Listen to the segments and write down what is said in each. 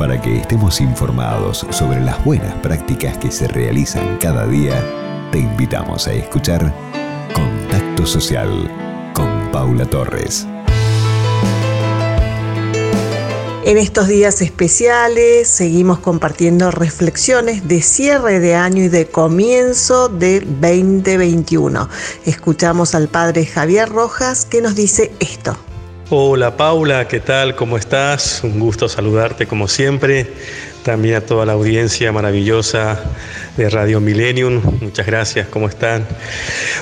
Para que estemos informados sobre las buenas prácticas que se realizan cada día, te invitamos a escuchar Contacto Social con Paula Torres. En estos días especiales seguimos compartiendo reflexiones de cierre de año y de comienzo de 2021. Escuchamos al padre Javier Rojas que nos dice esto. Hola Paula, ¿qué tal? ¿Cómo estás? Un gusto saludarte como siempre. También a toda la audiencia maravillosa de Radio Millennium. Muchas gracias, ¿cómo están?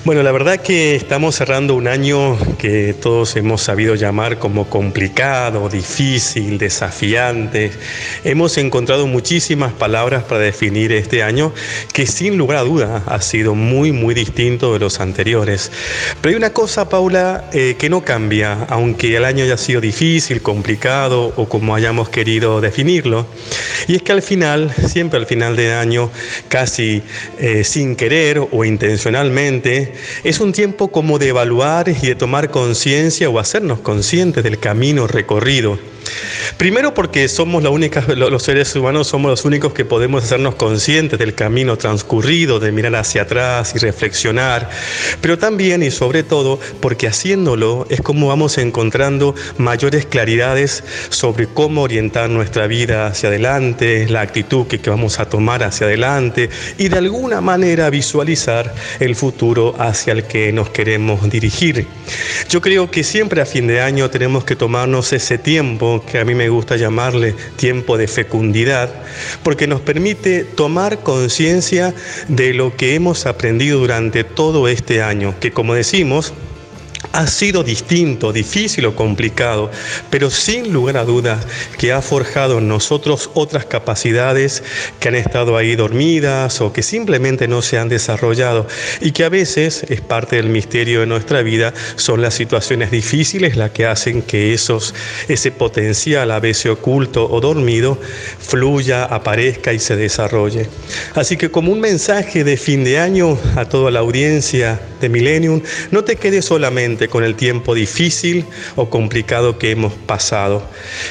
Bueno, la verdad que estamos cerrando un año que todos hemos sabido llamar como complicado, difícil, desafiante. Hemos encontrado muchísimas palabras para definir este año que sin lugar a duda ha sido muy, muy distinto de los anteriores. Pero hay una cosa, Paula, eh, que no cambia, aunque el año haya sido difícil, complicado o como hayamos querido definirlo. Y es que al final, siempre al final de año, casi eh, sin querer o intencionalmente, es un tiempo como de evaluar y de tomar conciencia o hacernos conscientes del camino recorrido. Primero porque somos la única, los seres humanos somos los únicos que podemos hacernos conscientes del camino transcurrido, de mirar hacia atrás y reflexionar, pero también y sobre todo porque haciéndolo es como vamos encontrando mayores claridades sobre cómo orientar nuestra vida hacia adelante, la actitud que, que vamos a tomar hacia adelante y de alguna manera visualizar el futuro hacia el que nos queremos dirigir. Yo creo que siempre a fin de año tenemos que tomarnos ese tiempo que a mí me gusta llamarle tiempo de fecundidad, porque nos permite tomar conciencia de lo que hemos aprendido durante todo este año, que como decimos, ha sido distinto, difícil o complicado, pero sin lugar a dudas que ha forjado en nosotros otras capacidades que han estado ahí dormidas o que simplemente no se han desarrollado y que a veces es parte del misterio de nuestra vida, son las situaciones difíciles las que hacen que esos, ese potencial a veces oculto o dormido fluya, aparezca y se desarrolle. Así que como un mensaje de fin de año a toda la audiencia de Millennium, no te quedes solamente con el tiempo difícil o complicado que hemos pasado,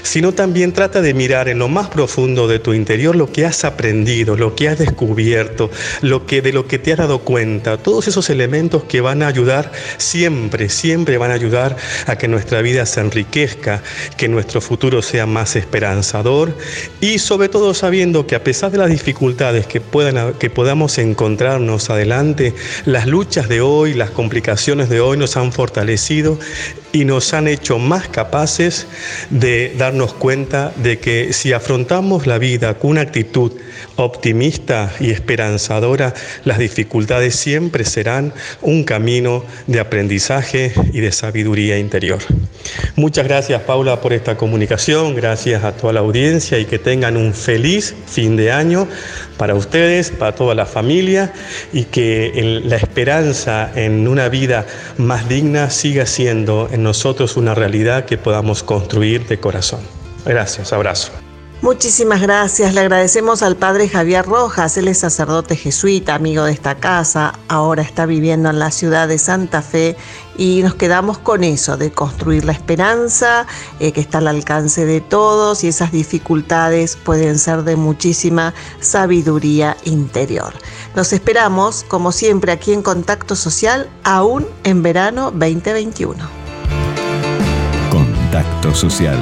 sino también trata de mirar en lo más profundo de tu interior lo que has aprendido, lo que has descubierto, lo que de lo que te has dado cuenta, todos esos elementos que van a ayudar siempre, siempre van a ayudar a que nuestra vida se enriquezca, que nuestro futuro sea más esperanzador y sobre todo sabiendo que a pesar de las dificultades que puedan que podamos encontrarnos adelante, las luchas de hoy, las complicaciones de hoy nos han y nos han hecho más capaces de darnos cuenta de que si afrontamos la vida con una actitud optimista y esperanzadora, las dificultades siempre serán un camino de aprendizaje y de sabiduría interior. Muchas gracias Paula por esta comunicación, gracias a toda la audiencia y que tengan un feliz fin de año para ustedes, para toda la familia y que la esperanza en una vida más digna siga siendo en nosotros una realidad que podamos construir de corazón. Gracias, abrazo. Muchísimas gracias. Le agradecemos al padre Javier Rojas. Él es sacerdote jesuita, amigo de esta casa. Ahora está viviendo en la ciudad de Santa Fe y nos quedamos con eso, de construir la esperanza, eh, que está al alcance de todos y esas dificultades pueden ser de muchísima sabiduría interior. Nos esperamos, como siempre, aquí en Contacto Social, aún en verano 2021. Contacto Social